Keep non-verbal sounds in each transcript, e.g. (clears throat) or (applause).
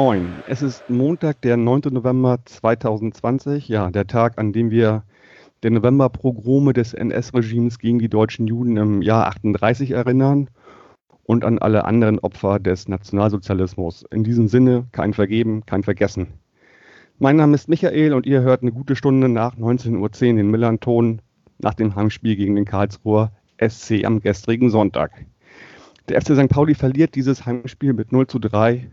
Moin, es ist Montag, der 9. November 2020, ja, der Tag, an dem wir der Novemberpogrome des NS-Regimes gegen die deutschen Juden im Jahr 38 erinnern und an alle anderen Opfer des Nationalsozialismus. In diesem Sinne kein Vergeben, kein Vergessen. Mein Name ist Michael und ihr hört eine gute Stunde nach 19.10 Uhr den Millern-Ton nach dem Heimspiel gegen den Karlsruher SC am gestrigen Sonntag. Der FC St. Pauli verliert dieses Heimspiel mit 0 zu 3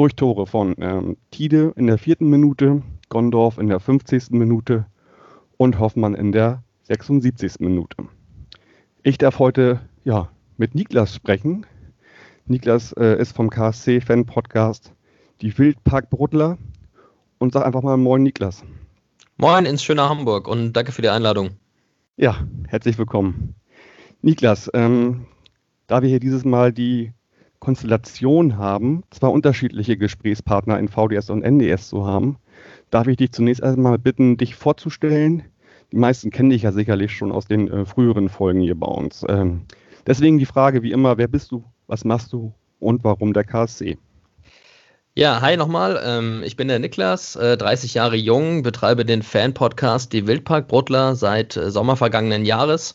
durch Tore von ähm, Tide in der vierten Minute, Gondorf in der 50. Minute und Hoffmann in der 76. Minute. Ich darf heute ja, mit Niklas sprechen. Niklas äh, ist vom KSC-Fan-Podcast Die Wildpark-Bruddler und sag einfach mal Moin, Niklas. Moin ins schöne Hamburg und danke für die Einladung. Ja, herzlich willkommen. Niklas, ähm, da wir hier dieses Mal die Konstellation haben, zwei unterschiedliche Gesprächspartner in VDS und NDS zu haben, darf ich dich zunächst einmal bitten, dich vorzustellen. Die meisten kennen dich ja sicherlich schon aus den äh, früheren Folgen hier bei uns. Ähm, deswegen die Frage wie immer, wer bist du, was machst du und warum der KSC? Ja, hi nochmal. Ähm, ich bin der Niklas, äh, 30 Jahre jung, betreibe den Fan-Podcast Die Wildpark Bruttler seit äh, Sommer vergangenen Jahres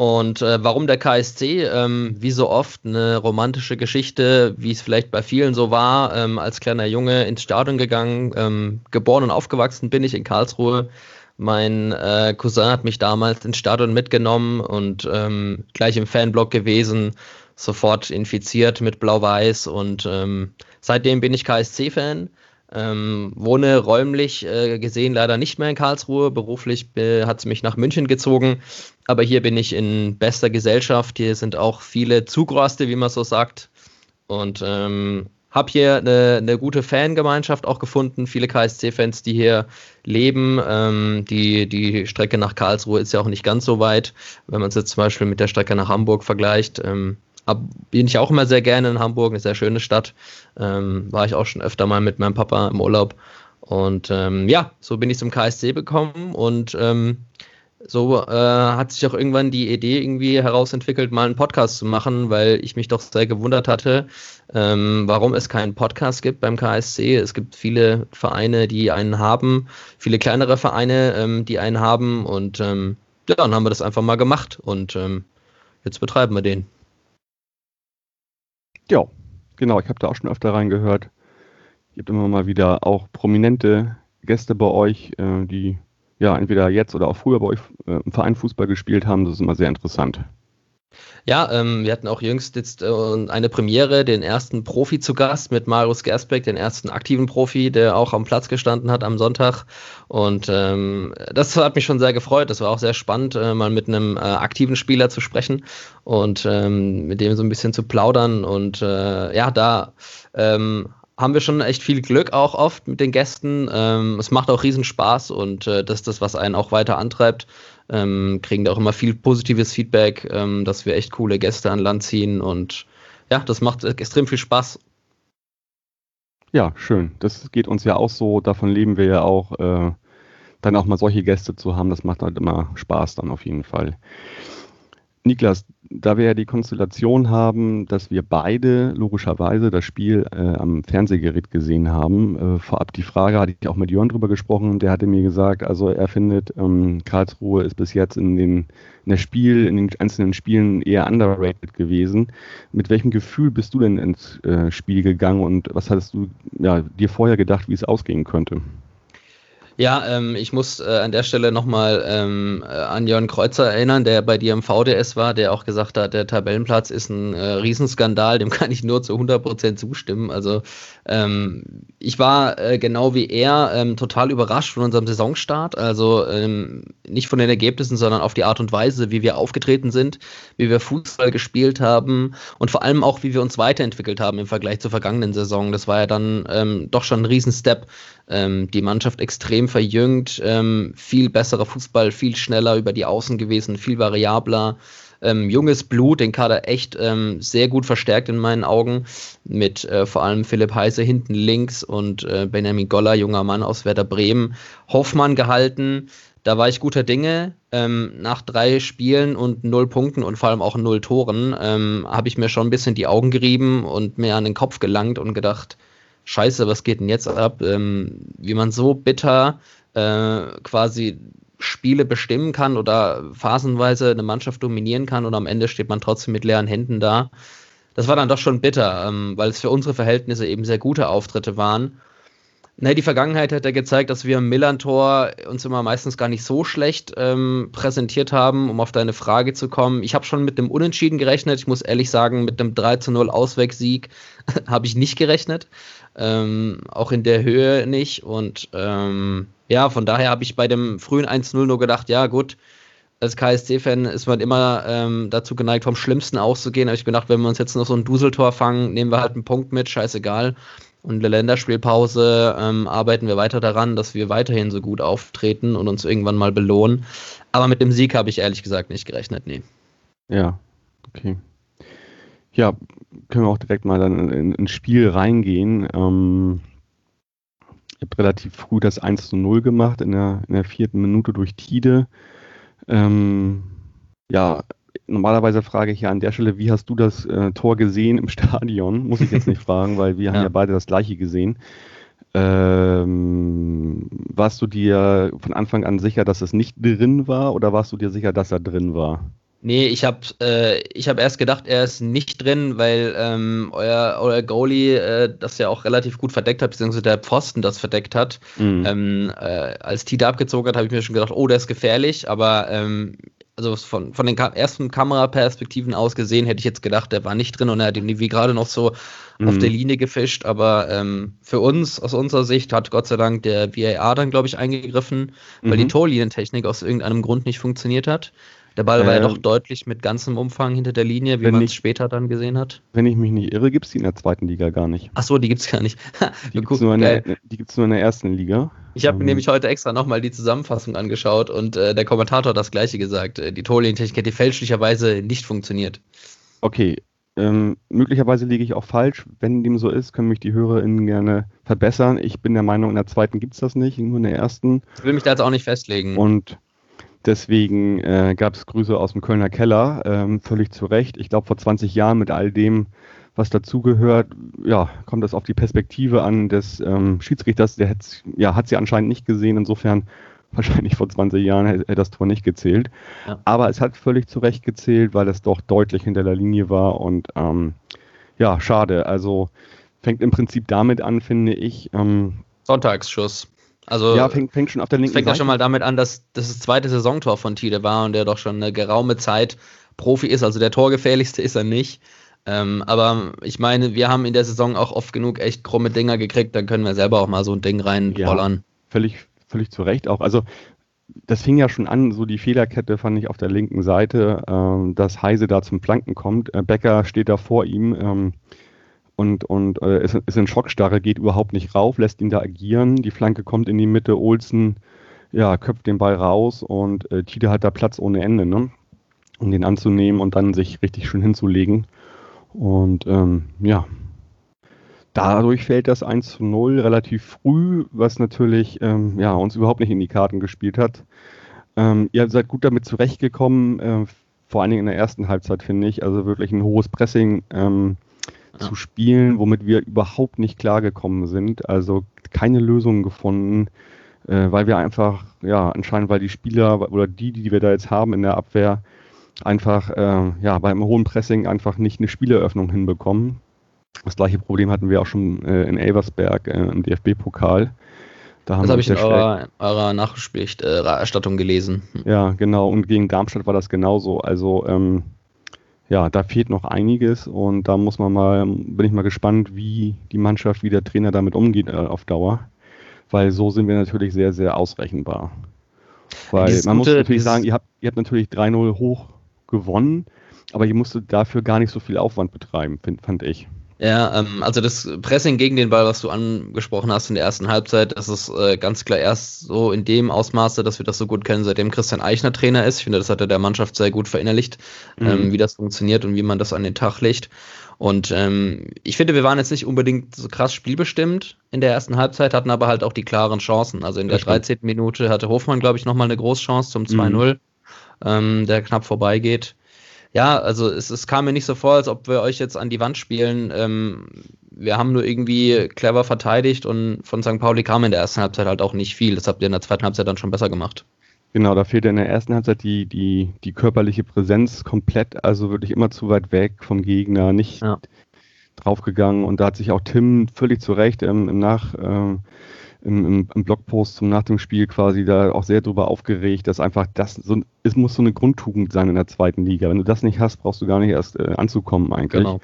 und äh, warum der KSC? Ähm, wie so oft eine romantische Geschichte, wie es vielleicht bei vielen so war. Ähm, als kleiner Junge ins Stadion gegangen, ähm, geboren und aufgewachsen bin ich in Karlsruhe. Mein äh, Cousin hat mich damals ins Stadion mitgenommen und ähm, gleich im Fanblock gewesen, sofort infiziert mit Blau-Weiß und ähm, seitdem bin ich KSC-Fan. Ähm, wohne räumlich äh, gesehen leider nicht mehr in Karlsruhe. Beruflich äh, hat es mich nach München gezogen. Aber hier bin ich in bester Gesellschaft. Hier sind auch viele Zugraste, wie man so sagt. Und ähm, habe hier eine, eine, gute Fangemeinschaft auch gefunden. Viele KSC-Fans, die hier leben. Ähm, die, die Strecke nach Karlsruhe ist ja auch nicht ganz so weit, wenn man es jetzt zum Beispiel mit der Strecke nach Hamburg vergleicht. Ähm, bin ich auch immer sehr gerne in Hamburg, eine sehr schöne Stadt. Ähm, war ich auch schon öfter mal mit meinem Papa im Urlaub. Und ähm, ja, so bin ich zum KSC gekommen und ähm, so äh, hat sich auch irgendwann die Idee irgendwie herausentwickelt, mal einen Podcast zu machen, weil ich mich doch sehr gewundert hatte, ähm, warum es keinen Podcast gibt beim KSC. Es gibt viele Vereine, die einen haben, viele kleinere Vereine, ähm, die einen haben und ähm, ja, dann haben wir das einfach mal gemacht und ähm, jetzt betreiben wir den. Ja, genau. Ich habe da auch schon öfter reingehört. Ihr habt immer mal wieder auch prominente Gäste bei euch, äh, die ja entweder jetzt oder auch früher bei euch äh, im Verein Fußball gespielt haben. Das ist immer sehr interessant. Ja, ähm, wir hatten auch jüngst jetzt äh, eine Premiere, den ersten Profi zu Gast mit Marius Gersbeck, den ersten aktiven Profi, der auch am Platz gestanden hat am Sonntag. Und ähm, das hat mich schon sehr gefreut. Das war auch sehr spannend, äh, mal mit einem äh, aktiven Spieler zu sprechen und ähm, mit dem so ein bisschen zu plaudern. Und äh, ja, da ähm, haben wir schon echt viel Glück auch oft mit den Gästen. Ähm, es macht auch riesen Spaß und äh, das ist das, was einen auch weiter antreibt ähm, kriegen da auch immer viel positives Feedback, ähm, dass wir echt coole Gäste an Land ziehen und ja, das macht extrem viel Spaß. Ja, schön. Das geht uns ja auch so. Davon leben wir ja auch, äh, dann auch mal solche Gäste zu haben. Das macht halt immer Spaß dann auf jeden Fall. Niklas, da wir ja die Konstellation haben, dass wir beide logischerweise das Spiel äh, am Fernsehgerät gesehen haben, äh, vorab die Frage, hatte ich auch mit Jörn drüber gesprochen, der hatte mir gesagt, also er findet, ähm, Karlsruhe ist bis jetzt in den in Spiel, in den einzelnen Spielen eher underrated gewesen. Mit welchem Gefühl bist du denn ins äh, Spiel gegangen und was hattest du ja, dir vorher gedacht, wie es ausgehen könnte? Ja, ähm, ich muss äh, an der Stelle nochmal ähm, äh, an Jörn Kreuzer erinnern, der bei dir im VDS war, der auch gesagt hat, der Tabellenplatz ist ein äh, Riesenskandal, dem kann ich nur zu 100% zustimmen. Also ähm, ich war äh, genau wie er ähm, total überrascht von unserem Saisonstart, also ähm, nicht von den Ergebnissen, sondern auf die Art und Weise, wie wir aufgetreten sind, wie wir Fußball gespielt haben und vor allem auch, wie wir uns weiterentwickelt haben im Vergleich zur vergangenen Saison. Das war ja dann ähm, doch schon ein Riesenstep, die Mannschaft extrem verjüngt, ähm, viel besserer Fußball, viel schneller über die Außen gewesen, viel variabler. Ähm, junges Blut, den Kader echt ähm, sehr gut verstärkt in meinen Augen, mit äh, vor allem Philipp Heise hinten links und äh, Benjamin Goller, junger Mann aus Werder Bremen, Hoffmann gehalten. Da war ich guter Dinge. Ähm, nach drei Spielen und null Punkten und vor allem auch null Toren ähm, habe ich mir schon ein bisschen die Augen gerieben und mir an den Kopf gelangt und gedacht, scheiße, was geht denn jetzt ab? Ähm, wie man so bitter äh, quasi Spiele bestimmen kann oder phasenweise eine Mannschaft dominieren kann und am Ende steht man trotzdem mit leeren Händen da. Das war dann doch schon bitter, ähm, weil es für unsere Verhältnisse eben sehr gute Auftritte waren. Ne, die Vergangenheit hat ja gezeigt, dass wir im Millantor uns immer meistens gar nicht so schlecht ähm, präsentiert haben, um auf deine Frage zu kommen. Ich habe schon mit dem Unentschieden gerechnet. Ich muss ehrlich sagen, mit einem 3 zu 0 Auswegsieg (laughs) habe ich nicht gerechnet. Ähm, auch in der Höhe nicht. Und ähm, ja, von daher habe ich bei dem frühen 1-0 nur gedacht, ja gut, als KSC-Fan ist man immer ähm, dazu geneigt, vom Schlimmsten auszugehen. Aber ich gedacht, wenn wir uns jetzt noch so ein Duseltor fangen, nehmen wir halt einen Punkt mit, scheißegal. Und in der Länderspielpause ähm, arbeiten wir weiter daran, dass wir weiterhin so gut auftreten und uns irgendwann mal belohnen. Aber mit dem Sieg habe ich ehrlich gesagt nicht gerechnet, nee. Ja, okay. Ja, können wir auch direkt mal dann in, ins Spiel reingehen. Ähm, ich habe relativ früh das 1 zu 0 gemacht in der, in der vierten Minute durch Tide. Ähm, ja, normalerweise frage ich ja an der Stelle, wie hast du das äh, Tor gesehen im (laughs) Stadion? Muss ich jetzt nicht fragen, weil wir (laughs) ja. haben ja beide das gleiche gesehen. Ähm, warst du dir von Anfang an sicher, dass es nicht drin war oder warst du dir sicher, dass er drin war? Nee, ich habe äh, hab erst gedacht, er ist nicht drin, weil ähm, euer, euer Goalie äh, das ja auch relativ gut verdeckt hat, beziehungsweise der Pfosten das verdeckt hat. Mhm. Ähm, äh, als Tide abgezogen hat, habe ich mir schon gedacht, oh, der ist gefährlich, aber ähm, also von, von den Ka ersten Kameraperspektiven aus gesehen, hätte ich jetzt gedacht, der war nicht drin und er hat ihn wie gerade noch so mhm. auf der Linie gefischt. Aber ähm, für uns, aus unserer Sicht, hat Gott sei Dank der VAR dann, glaube ich, eingegriffen, weil mhm. die Torlinientechnik aus irgendeinem Grund nicht funktioniert hat. Der Ball war ja doch ähm, deutlich mit ganzem Umfang hinter der Linie, wie man es später dann gesehen hat. Wenn ich mich nicht irre, gibt es die in der zweiten Liga gar nicht. Ach so, die gibt es gar nicht. (laughs) die gibt es nur, nur, in der ersten Liga. Ich habe mir ähm. nämlich heute extra nochmal die Zusammenfassung angeschaut und äh, der Kommentator hat das gleiche gesagt. Äh, die Torlinientechnik hätte fälschlicherweise nicht funktioniert. Okay, ähm, möglicherweise liege ich auch falsch. Wenn dem so ist, können mich die HörerInnen gerne verbessern. Ich bin der Meinung, in der zweiten gibt es das nicht, nur in der ersten. Ich will mich da jetzt auch nicht festlegen. Und Deswegen äh, gab es Grüße aus dem Kölner Keller, ähm, völlig zu Recht. Ich glaube, vor 20 Jahren mit all dem, was dazugehört, ja, kommt das auf die Perspektive an des ähm, Schiedsrichters. Der ja, hat sie anscheinend nicht gesehen. Insofern (laughs) wahrscheinlich vor 20 Jahren hätte das Tor nicht gezählt. Ja. Aber es hat völlig zu Recht gezählt, weil es doch deutlich hinter der Linie war. Und ähm, ja, schade. Also fängt im Prinzip damit an, finde ich. Ähm, Sonntagsschuss. Also ja, fängt, fängt schon auf der linken fängt Seite. Fängt ja schon mal damit an, dass das das zweite Saisontor von Tide war und der doch schon eine geraume Zeit Profi ist. Also der torgefährlichste ist er nicht. Ähm, aber ich meine, wir haben in der Saison auch oft genug echt krumme Dinger gekriegt. Dann können wir selber auch mal so ein Ding reinrollern. Ja, völlig, völlig zu Recht auch. Also das fing ja schon an, so die Fehlerkette fand ich auf der linken Seite, ähm, dass Heise da zum Flanken kommt. Äh, Becker steht da vor ihm. Ähm, und, und äh, ist, ist in Schockstarre, geht überhaupt nicht rauf, lässt ihn da agieren. Die Flanke kommt in die Mitte, Olsen ja, köpft den Ball raus und äh, Tide hat da Platz ohne Ende, ne? um den anzunehmen und dann sich richtig schön hinzulegen. Und ähm, ja, dadurch fällt das 1 zu 0 relativ früh, was natürlich ähm, ja, uns überhaupt nicht in die Karten gespielt hat. Ähm, ihr seid gut damit zurechtgekommen, äh, vor allen Dingen in der ersten Halbzeit, finde ich. Also wirklich ein hohes Pressing. Ähm, ja. zu spielen, womit wir überhaupt nicht klargekommen sind. Also keine Lösungen gefunden, äh, weil wir einfach, ja, anscheinend, weil die Spieler oder die, die wir da jetzt haben in der Abwehr, einfach, äh, ja, beim hohen Pressing einfach nicht eine Spieleröffnung hinbekommen. Das gleiche Problem hatten wir auch schon äh, in Elversberg äh, im DFB-Pokal. Da das habe ich in eurer, eurer Nachrichtenberichterstattung gelesen. Ja, genau. Und gegen Darmstadt war das genauso. Also ähm, ja, da fehlt noch einiges und da muss man mal, bin ich mal gespannt, wie die Mannschaft, wie der Trainer damit umgeht äh, auf Dauer. Weil so sind wir natürlich sehr, sehr ausrechenbar. Weil dieses man gute, muss natürlich sagen, ihr habt, ihr habt natürlich 3-0 hoch gewonnen, aber ihr musstet dafür gar nicht so viel Aufwand betreiben, find, fand ich. Ja, ähm, also das Pressing gegen den Ball, was du angesprochen hast in der ersten Halbzeit, das ist äh, ganz klar erst so in dem Ausmaße, dass wir das so gut kennen, seitdem Christian Eichner Trainer ist. Ich finde, das hat er der Mannschaft sehr gut verinnerlicht, mhm. ähm, wie das funktioniert und wie man das an den Tag legt. Und ähm, ich finde, wir waren jetzt nicht unbedingt so krass spielbestimmt in der ersten Halbzeit, hatten aber halt auch die klaren Chancen. Also in der 13. Minute hatte Hofmann, glaube ich, nochmal eine Großchance zum 2-0, mhm. ähm, der knapp vorbeigeht. Ja, also es, es, kam mir nicht so vor, als ob wir euch jetzt an die Wand spielen. Ähm, wir haben nur irgendwie clever verteidigt und von St. Pauli kam in der ersten Halbzeit halt auch nicht viel. Das habt ihr in der zweiten Halbzeit dann schon besser gemacht. Genau, da fehlte in der ersten Halbzeit die, die, die körperliche Präsenz komplett, also wirklich immer zu weit weg vom Gegner, nicht ja. draufgegangen. Und da hat sich auch Tim völlig zu Recht ähm, im Nach, äh, im, im, Blogpost zum nach dem Spiel quasi da auch sehr drüber aufgeregt, dass einfach das so, es muss so eine Grundtugend sein in der zweiten Liga. Wenn du das nicht hast, brauchst du gar nicht erst äh, anzukommen eigentlich. Genau.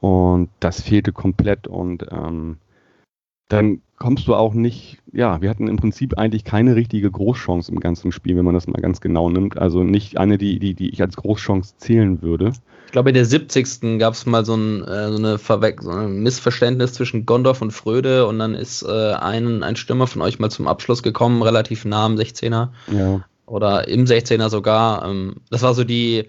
Und das fehlte komplett und ähm, dann kommst du auch nicht, ja, wir hatten im Prinzip eigentlich keine richtige Großchance im ganzen Spiel, wenn man das mal ganz genau nimmt. Also nicht eine, die, die, die ich als Großchance zählen würde. Ich glaube, in der 70. gab es mal so ein, äh, so, eine Verwe so ein Missverständnis zwischen Gondorf und Fröde und dann ist äh, ein, ein Stürmer von euch mal zum Abschluss gekommen, relativ nah am 16er. Ja. Oder im 16er sogar. Ähm, das war so die,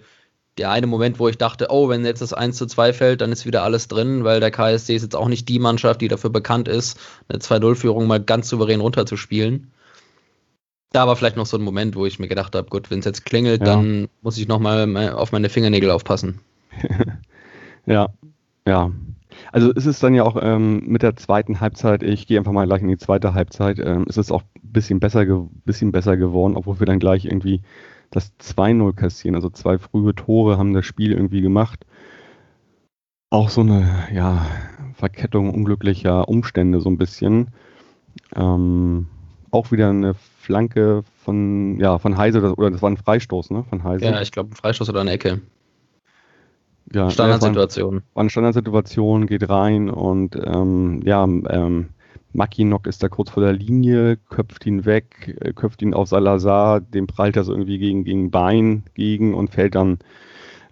der eine Moment, wo ich dachte, oh, wenn jetzt das 1 zu 2 fällt, dann ist wieder alles drin, weil der KSC ist jetzt auch nicht die Mannschaft, die dafür bekannt ist, eine 2-0-Führung mal ganz souverän runterzuspielen. Da war vielleicht noch so ein Moment, wo ich mir gedacht habe, gut, wenn es jetzt klingelt, ja. dann muss ich nochmal auf meine Fingernägel aufpassen. (laughs) ja, ja. Also ist es dann ja auch ähm, mit der zweiten Halbzeit, ich gehe einfach mal gleich in die zweite Halbzeit, ähm, ist es auch ein bisschen besser, bisschen besser geworden, obwohl wir dann gleich irgendwie das 2-0 kassieren. Also zwei frühe Tore haben das Spiel irgendwie gemacht. Auch so eine ja, Verkettung unglücklicher Umstände so ein bisschen. Ähm, auch wieder eine Flanke von, ja, von Heise, oder das war ein Freistoß, ne? Von Heise. Ja, ich glaube, ein Freistoß oder eine Ecke. Ja, Standardsituation. War eine Standardsituation, geht rein und ähm, ja, ähm, Mackinock ist da kurz vor der Linie, köpft ihn weg, äh, köpft ihn auf Salazar, dem prallt er so irgendwie gegen, gegen Bein gegen und fällt dann,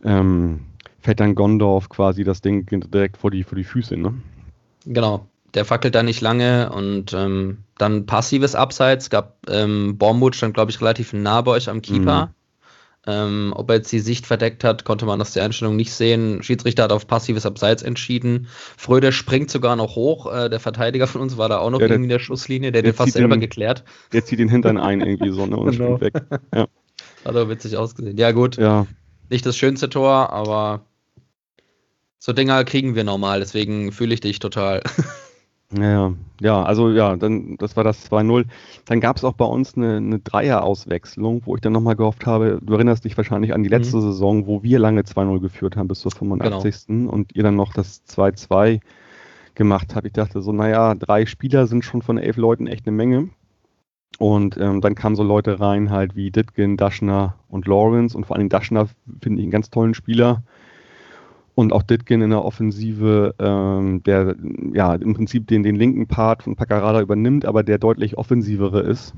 ähm, fällt dann Gondorf quasi das Ding direkt vor die, vor die Füße, ne? Genau. Der fackelt da nicht lange und ähm, dann passives Abseits. Gab ähm, Bormwood stand, glaube ich, relativ nah bei euch am Keeper. Mhm. Ähm, ob er jetzt die Sicht verdeckt hat, konnte man aus der Einstellung nicht sehen. Schiedsrichter hat auf passives Abseits entschieden. Fröder springt sogar noch hoch. Äh, der Verteidiger von uns war da auch noch ja, irgendwie in der Schusslinie. Der, der hat den fast selber den, geklärt. Der zieht den Hintern ein (laughs) irgendwie so ne, und genau. springt weg. Ja. Hat aber witzig ausgesehen. Ja gut, ja. nicht das schönste Tor, aber so Dinger kriegen wir normal. Deswegen fühle ich dich total. (laughs) Ja, ja, also ja, dann das war das 2-0. Dann gab es auch bei uns eine, eine Dreier-Auswechslung, wo ich dann nochmal gehofft habe, du erinnerst dich wahrscheinlich an die letzte mhm. Saison, wo wir lange 2-0 geführt haben bis zur 85. Genau. und ihr dann noch das 2-2 gemacht habt. Ich dachte so, naja, drei Spieler sind schon von elf Leuten echt eine Menge. Und ähm, dann kamen so Leute rein, halt wie Ditgen, Daschner und Lawrence. Und vor allem Daschner finde ich einen ganz tollen Spieler. Und auch Ditkin in der Offensive, ähm, der ja im Prinzip den, den linken Part von Paccarada übernimmt, aber der deutlich offensivere ist.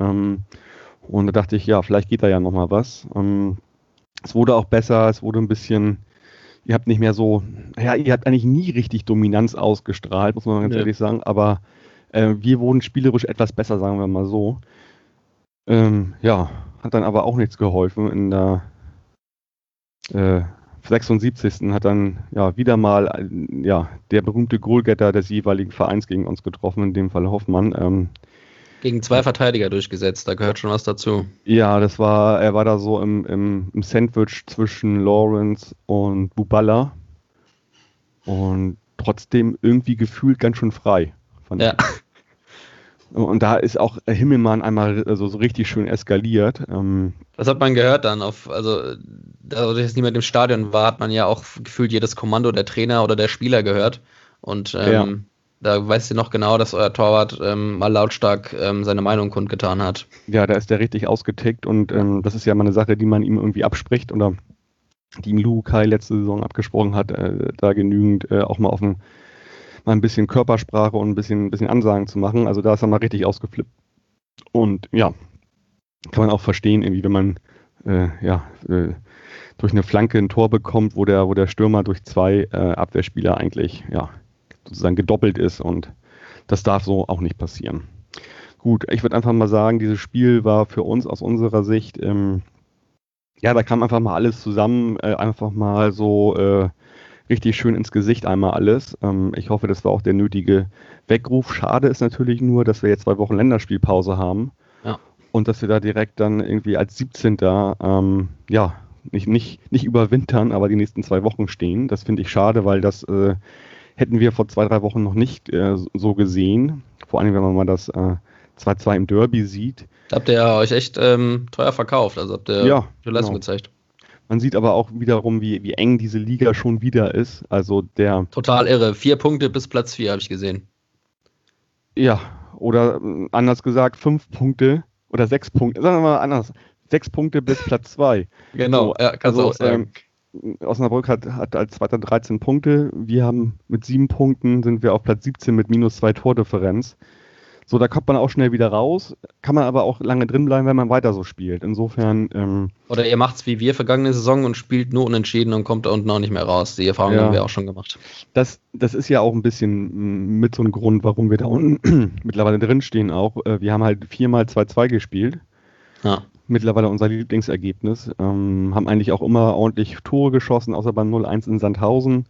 Ähm, und da dachte ich, ja, vielleicht geht da ja nochmal was. Ähm, es wurde auch besser, es wurde ein bisschen, ihr habt nicht mehr so, ja, ihr habt eigentlich nie richtig Dominanz ausgestrahlt, muss man ganz ja. ehrlich sagen, aber äh, wir wurden spielerisch etwas besser, sagen wir mal so. Ähm, ja, hat dann aber auch nichts geholfen in der äh, 76. hat dann ja wieder mal ja, der berühmte Goalgetter des jeweiligen Vereins gegen uns getroffen, in dem Fall Hoffmann. Ähm, gegen zwei Verteidiger durchgesetzt, da gehört schon was dazu. Ja, das war, er war da so im, im, im Sandwich zwischen Lawrence und Buballa und trotzdem irgendwie gefühlt ganz schön frei. ja. Und da ist auch Himmelmann einmal also so richtig schön eskaliert. Ähm, das hat man gehört dann. Auf, also, dadurch, dass niemand im Stadion war, hat man ja auch gefühlt jedes Kommando der Trainer oder der Spieler gehört. Und ähm, ja. da weißt du noch genau, dass euer Torwart ähm, mal lautstark ähm, seine Meinung kundgetan hat. Ja, da ist der richtig ausgetickt und ähm, das ist ja mal eine Sache, die man ihm irgendwie abspricht oder die ihm Lu Kai letzte Saison abgesprochen hat, äh, da genügend äh, auch mal auf dem mal ein bisschen Körpersprache und ein bisschen, ein bisschen Ansagen zu machen. Also da ist er mal richtig ausgeflippt. Und ja, kann man auch verstehen, irgendwie, wenn man äh, ja, äh, durch eine Flanke ein Tor bekommt, wo der, wo der Stürmer durch zwei äh, Abwehrspieler eigentlich ja, sozusagen gedoppelt ist und das darf so auch nicht passieren. Gut, ich würde einfach mal sagen, dieses Spiel war für uns aus unserer Sicht, ähm, ja, da kam einfach mal alles zusammen, äh, einfach mal so äh, richtig schön ins Gesicht einmal alles. Ähm, ich hoffe, das war auch der nötige Weckruf. Schade ist natürlich nur, dass wir jetzt zwei Wochen Länderspielpause haben. Ja. Und dass wir da direkt dann irgendwie als 17. Ähm, ja, nicht, nicht, nicht überwintern, aber die nächsten zwei Wochen stehen. Das finde ich schade, weil das äh, hätten wir vor zwei, drei Wochen noch nicht äh, so gesehen. Vor allem, wenn man mal das 2-2 äh, im Derby sieht. Da habt ihr ja euch echt ähm, teuer verkauft, also habt ihr ja, die Leistung genau. gezeigt. Man sieht aber auch wiederum, wie, wie eng diese Liga schon wieder ist. Also der. Total irre. Vier Punkte bis Platz vier habe ich gesehen. Ja, oder äh, anders gesagt, fünf Punkte oder sechs Punkte. Sagen wir mal anders sechs Punkte bis Platz zwei. (laughs) Genau, so, ja, kannst also, du auch sagen. Ähm, Osnabrück hat, hat als zweiter 13 Punkte. Wir haben mit sieben Punkten sind wir auf Platz 17 mit minus zwei Tordifferenz. So, da kommt man auch schnell wieder raus, kann man aber auch lange drin bleiben, wenn man weiter so spielt. Insofern. Ähm, Oder ihr macht es wie wir vergangene Saison und spielt nur unentschieden und kommt da unten auch nicht mehr raus. Die Erfahrung ja, haben wir auch schon gemacht. Das, das ist ja auch ein bisschen mm, mit so einem Grund, warum wir da unten (clears throat) mittlerweile drin stehen auch. Äh, wir haben halt viermal 2-2 gespielt. Ja mittlerweile unser Lieblingsergebnis. Ähm, haben eigentlich auch immer ordentlich Tore geschossen, außer beim 0-1 in Sandhausen.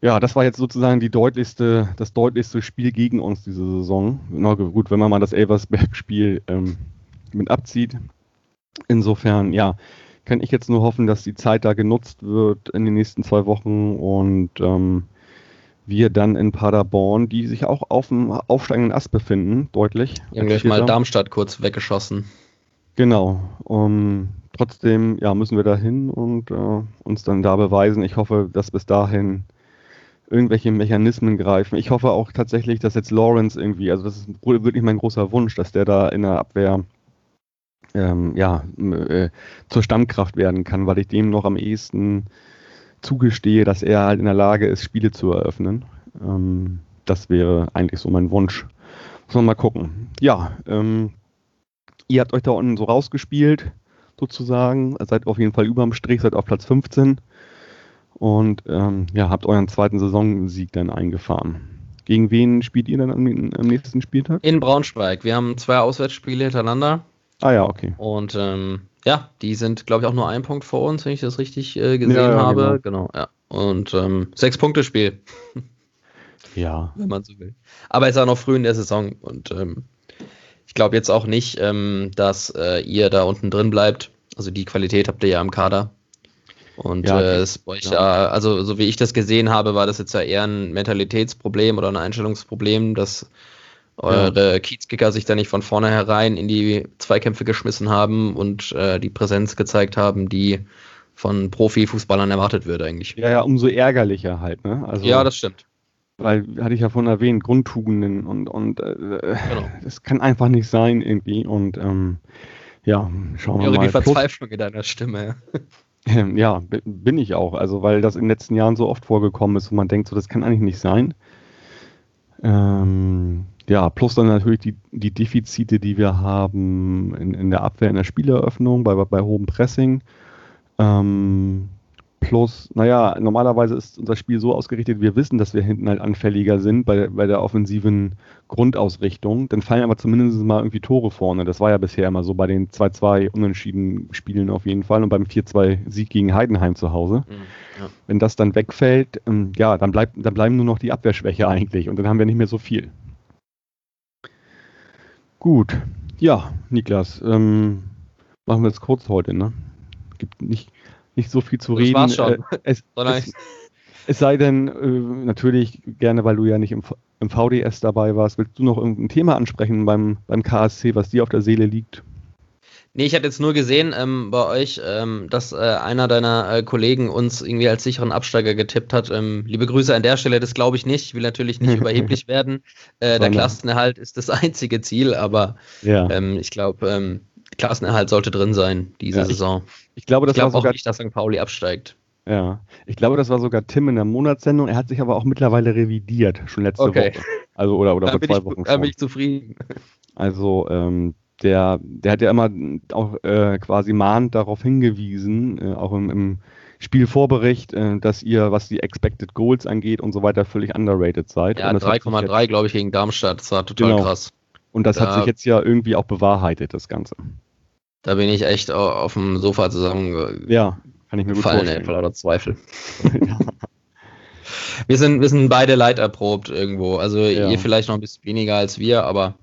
Ja, das war jetzt sozusagen die deutlichste, das deutlichste Spiel gegen uns diese Saison. Na gut, wenn man mal das Elversberg-Spiel ähm, mit abzieht. Insofern, ja, kann ich jetzt nur hoffen, dass die Zeit da genutzt wird in den nächsten zwei Wochen und ähm, wir dann in Paderborn, die sich auch auf dem aufsteigenden Ast befinden, deutlich. Wir haben gleich mal Darmstadt kurz weggeschossen. Genau. Um, trotzdem ja, müssen wir da hin und uh, uns dann da beweisen. Ich hoffe, dass bis dahin irgendwelche Mechanismen greifen. Ich hoffe auch tatsächlich, dass jetzt Lawrence irgendwie, also das ist wirklich mein großer Wunsch, dass der da in der Abwehr ähm, ja, äh, zur Stammkraft werden kann, weil ich dem noch am ehesten zugestehe, dass er halt in der Lage ist, Spiele zu eröffnen. Ähm, das wäre eigentlich so mein Wunsch. Muss man mal gucken. Ja, ähm, Ihr habt euch da unten so rausgespielt, sozusagen. Seid auf jeden Fall über dem Strich, seid auf Platz 15. Und ähm, ja, habt euren zweiten Saisonsieg dann eingefahren. Gegen wen spielt ihr dann am, am, nächsten Spieltag? In Braunschweig. Wir haben zwei Auswärtsspiele hintereinander. Ah ja, okay. Und ähm, ja, die sind, glaube ich, auch nur ein Punkt vor uns, wenn ich das richtig äh, gesehen ja, ja, habe. Genau. genau, ja. Und ähm, sechs Punkte Spiel. (laughs) ja. (laughs) Wenn man so will. Aber es ist auch noch früh in der Saison und ähm, ich glaube jetzt auch nicht, ähm, dass äh, ihr da unten drin bleibt. Also die Qualität habt ihr ja im Kader. Und ja, äh, es euch ja. also so wie ich das gesehen habe, war das jetzt ja eher ein Mentalitätsproblem oder ein Einstellungsproblem, dass eure ja. Kiezkicker sich da nicht von vornherein in die Zweikämpfe geschmissen haben und äh, die Präsenz gezeigt haben, die von Profifußballern erwartet wird eigentlich. Ja, ja, umso ärgerlicher halt, ne? Also, ja, das stimmt weil, hatte ich ja vorhin erwähnt, Grundtugenden und, und äh, genau. das kann einfach nicht sein irgendwie. Und ähm, ja, schauen wir mal. die Verzweiflung in deiner Stimme. Ähm, ja, bin ich auch. Also, weil das in den letzten Jahren so oft vorgekommen ist, wo man denkt, so, das kann eigentlich nicht sein. Ähm, ja, plus dann natürlich die, die Defizite, die wir haben in, in der Abwehr, in der Spieleröffnung, bei, bei hohem Pressing. Ähm, Plus, naja, normalerweise ist unser Spiel so ausgerichtet, wir wissen, dass wir hinten halt anfälliger sind bei, bei der offensiven Grundausrichtung. Dann fallen aber zumindest mal irgendwie Tore vorne. Das war ja bisher immer so bei den 2-2 unentschieden Spielen auf jeden Fall und beim 4-2 Sieg gegen Heidenheim zu Hause. Mhm, ja. Wenn das dann wegfällt, ähm, ja, dann, bleibt, dann bleiben nur noch die Abwehrschwäche eigentlich und dann haben wir nicht mehr so viel. Gut. Ja, Niklas, ähm, machen wir es kurz heute, ne? Gibt nicht nicht so viel zu das reden. War's schon. Äh, es, es, es, sei denn, äh, natürlich gerne, weil du ja nicht im, im, VDS dabei warst, willst du noch irgendein Thema ansprechen beim, beim KSC, was dir auf der Seele liegt? Nee, ich hatte jetzt nur gesehen ähm, bei euch, ähm, dass äh, einer deiner äh, Kollegen uns irgendwie als sicheren Absteiger getippt hat. Ähm, liebe Grüße an der Stelle, das glaube ich nicht. Ich will natürlich nicht (laughs) überheblich werden. Äh, der Klassenerhalt ist das einzige Ziel, aber ja. Ähm, ich glaube, ähm, Klassenerhalt sollte drin sein, diese ja, Saison. Ich glaube, das ich glaub war sogar auch nicht, dass St. Pauli absteigt. Ja, ich glaube, das war sogar Tim in der Monatssendung. Er hat sich aber auch mittlerweile revidiert, schon letzte okay. Woche. Also oder oder vor zwei ich, Wochen. Da bin ich zufrieden. Also ähm, der, der hat ja immer auch äh, quasi mahnt darauf hingewiesen, äh, auch im, im Spielvorbericht, äh, dass ihr, was die Expected Goals angeht und so weiter, völlig underrated seid. Ja, 3,3 glaube ich gegen Darmstadt, das war total genau. krass. Und das da, hat sich jetzt ja irgendwie auch bewahrheitet, das Ganze. Da bin ich echt auf dem Sofa zusammen. Ja, kann ich mir gut vorstellen. Ey, oder Zweifel. (laughs) ja. Wir sind, wir sind beide leiterprobt irgendwo. Also ja. ihr vielleicht noch ein bisschen weniger als wir, aber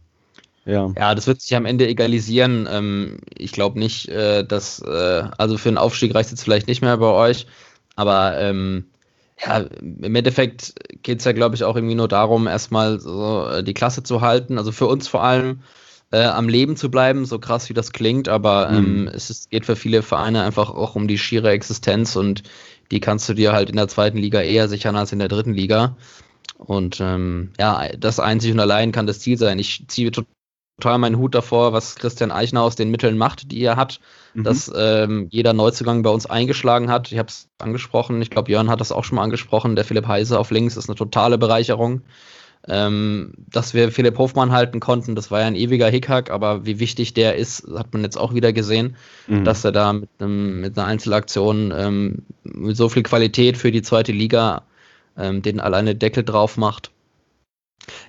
ja, ja das wird sich am Ende egalisieren. Ähm, ich glaube nicht, äh, dass, äh, also für einen Aufstieg reicht es jetzt vielleicht nicht mehr bei euch, aber ähm, ja, im Endeffekt geht es ja, glaube ich, auch irgendwie nur darum, erstmal so äh, die Klasse zu halten. Also für uns vor allem äh, am Leben zu bleiben, so krass wie das klingt, aber ähm, mhm. es ist, geht für viele Vereine einfach auch um die schiere Existenz und die kannst du dir halt in der zweiten Liga eher sichern als in der dritten Liga. Und ähm, ja, das einzig und allein kann das Ziel sein. Ich ziehe total meinen Hut davor, was Christian Eichner aus den Mitteln macht, die er hat, mhm. dass ähm, jeder Neuzugang bei uns eingeschlagen hat. Ich habe es angesprochen, ich glaube, Jörn hat das auch schon mal angesprochen. Der Philipp Heise auf links ist eine totale Bereicherung. Ähm, dass wir Philipp Hofmann halten konnten, das war ja ein ewiger Hickhack, aber wie wichtig der ist, hat man jetzt auch wieder gesehen, mhm. dass er da mit, einem, mit einer Einzelaktion ähm, mit so viel Qualität für die zweite Liga ähm, den alleine Deckel drauf macht.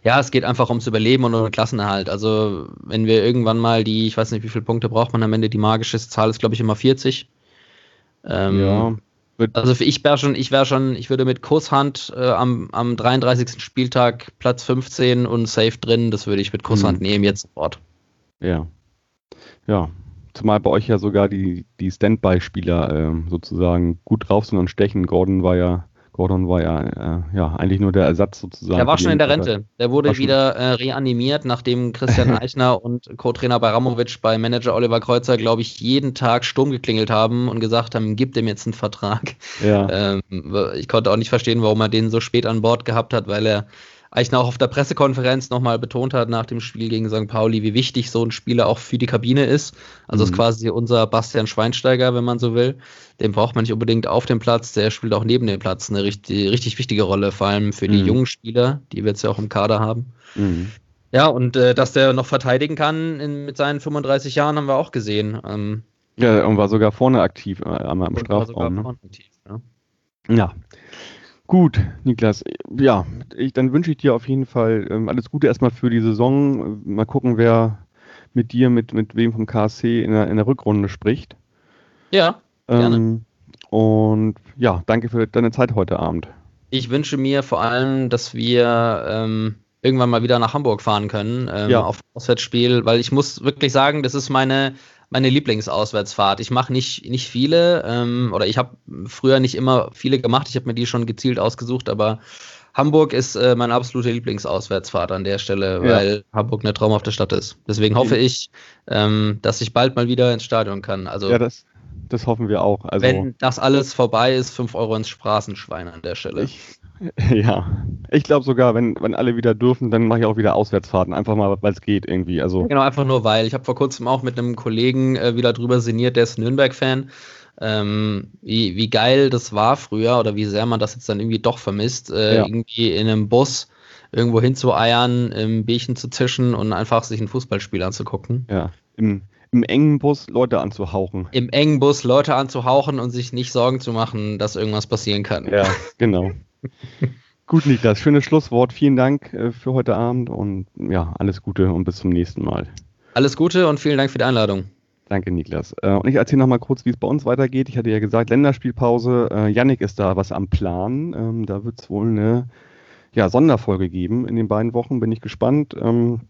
Ja, es geht einfach ums Überleben und um den Klassenerhalt. Also, wenn wir irgendwann mal die, ich weiß nicht, wie viele Punkte braucht man am Ende, die magische Zahl ist, glaube ich, immer 40. Ähm, ja. Also ich wäre schon, ich wäre schon, ich würde mit Kusshand äh, am, am 33. Spieltag Platz 15 und safe drin, das würde ich mit Kusshand mhm. nehmen, jetzt sofort. Ja. Ja. Zumal bei euch ja sogar die, die Standby-Spieler äh, sozusagen gut drauf sind und stechen. Gordon war ja Gordon war ja, äh, ja eigentlich nur der Ersatz sozusagen. Der war schon in der Rente. Der wurde wieder äh, reanimiert, nachdem Christian (laughs) Eichner und Co-Trainer Baramovic bei Manager Oliver Kreuzer, glaube ich, jeden Tag Sturm geklingelt haben und gesagt haben, gib dem jetzt einen Vertrag. Ja. Ähm, ich konnte auch nicht verstehen, warum er den so spät an Bord gehabt hat, weil er Eichner auch auf der Pressekonferenz nochmal betont hat nach dem Spiel gegen St. Pauli, wie wichtig so ein Spieler auch für die Kabine ist. Also mhm. ist quasi unser Bastian Schweinsteiger, wenn man so will. Den braucht man nicht unbedingt auf dem Platz, der spielt auch neben dem Platz eine richtig, richtig wichtige Rolle, vor allem für die mhm. jungen Spieler, die wir jetzt ja auch im Kader haben. Mhm. Ja, und äh, dass der noch verteidigen kann in, mit seinen 35 Jahren, haben wir auch gesehen. Ähm, ja, und war sogar vorne aktiv, äh, einmal im Strafraum. Ne? Aktiv, ja. ja. Gut, Niklas. Ja, ich, dann wünsche ich dir auf jeden Fall ähm, alles Gute erstmal für die Saison. Mal gucken, wer mit dir, mit, mit wem vom KSC in der, in der Rückrunde spricht. Ja, gerne. Ähm, und ja, danke für deine Zeit heute Abend. Ich wünsche mir vor allem, dass wir ähm, irgendwann mal wieder nach Hamburg fahren können ähm, ja. auf Auswärtsspiel, weil ich muss wirklich sagen, das ist meine meine Lieblingsauswärtsfahrt. Ich mache nicht, nicht viele ähm, oder ich habe früher nicht immer viele gemacht. Ich habe mir die schon gezielt ausgesucht, aber Hamburg ist äh, meine absolute Lieblingsauswärtsfahrt an der Stelle, weil ja. Hamburg eine traumhafte Stadt ist. Deswegen hoffe ich, ähm, dass ich bald mal wieder ins Stadion kann. Also, ja, das, das hoffen wir auch. Also, wenn das alles vorbei ist, 5 Euro ins Straßenschwein an der Stelle. Ich, (laughs) Ja, ich glaube sogar, wenn, wenn alle wieder dürfen, dann mache ich auch wieder Auswärtsfahrten. Einfach mal, weil es geht irgendwie. Also. Genau, einfach nur weil. Ich habe vor kurzem auch mit einem Kollegen äh, wieder drüber sinniert, der ist Nürnberg-Fan. Ähm, wie, wie geil das war früher oder wie sehr man das jetzt dann irgendwie doch vermisst, äh, ja. irgendwie in einem Bus irgendwo hinzueiern, im Bierchen zu zischen und einfach sich ein Fußballspiel anzugucken. Ja, im, im engen Bus Leute anzuhauchen. Im engen Bus Leute anzuhauchen und sich nicht Sorgen zu machen, dass irgendwas passieren kann. Ja, genau. (laughs) (laughs) Gut, Niklas, schönes Schlusswort. Vielen Dank äh, für heute Abend und ja, alles Gute und bis zum nächsten Mal. Alles Gute und vielen Dank für die Einladung. Danke, Niklas. Äh, und ich erzähle nochmal kurz, wie es bei uns weitergeht. Ich hatte ja gesagt, Länderspielpause. Äh, Yannick ist da was am Plan. Ähm, da wird es wohl eine ja, Sonderfolge geben in den beiden Wochen. Bin ich gespannt. Ähm,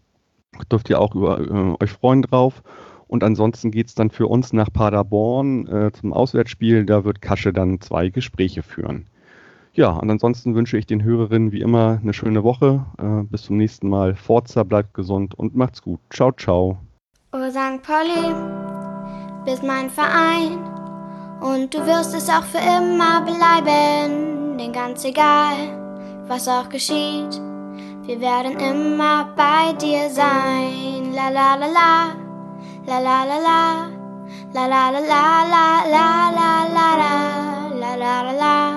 dürft ihr auch über euch freuen drauf. Und ansonsten geht es dann für uns nach Paderborn zum Auswärtsspiel. Da wird Kasche dann zwei Gespräche führen. Ja, und ansonsten wünsche ich den Hörerinnen wie immer eine schöne Woche. Äh, bis zum nächsten Mal. Forza, bleibt gesund und macht's gut. Ciao, ciao. Oh St. Pauli, bist mein Verein und du wirst es auch für immer bleiben. Denn ganz egal, was auch geschieht, wir werden immer bei dir sein. La la la la, la la la la, la la la la la la la la la la la la. La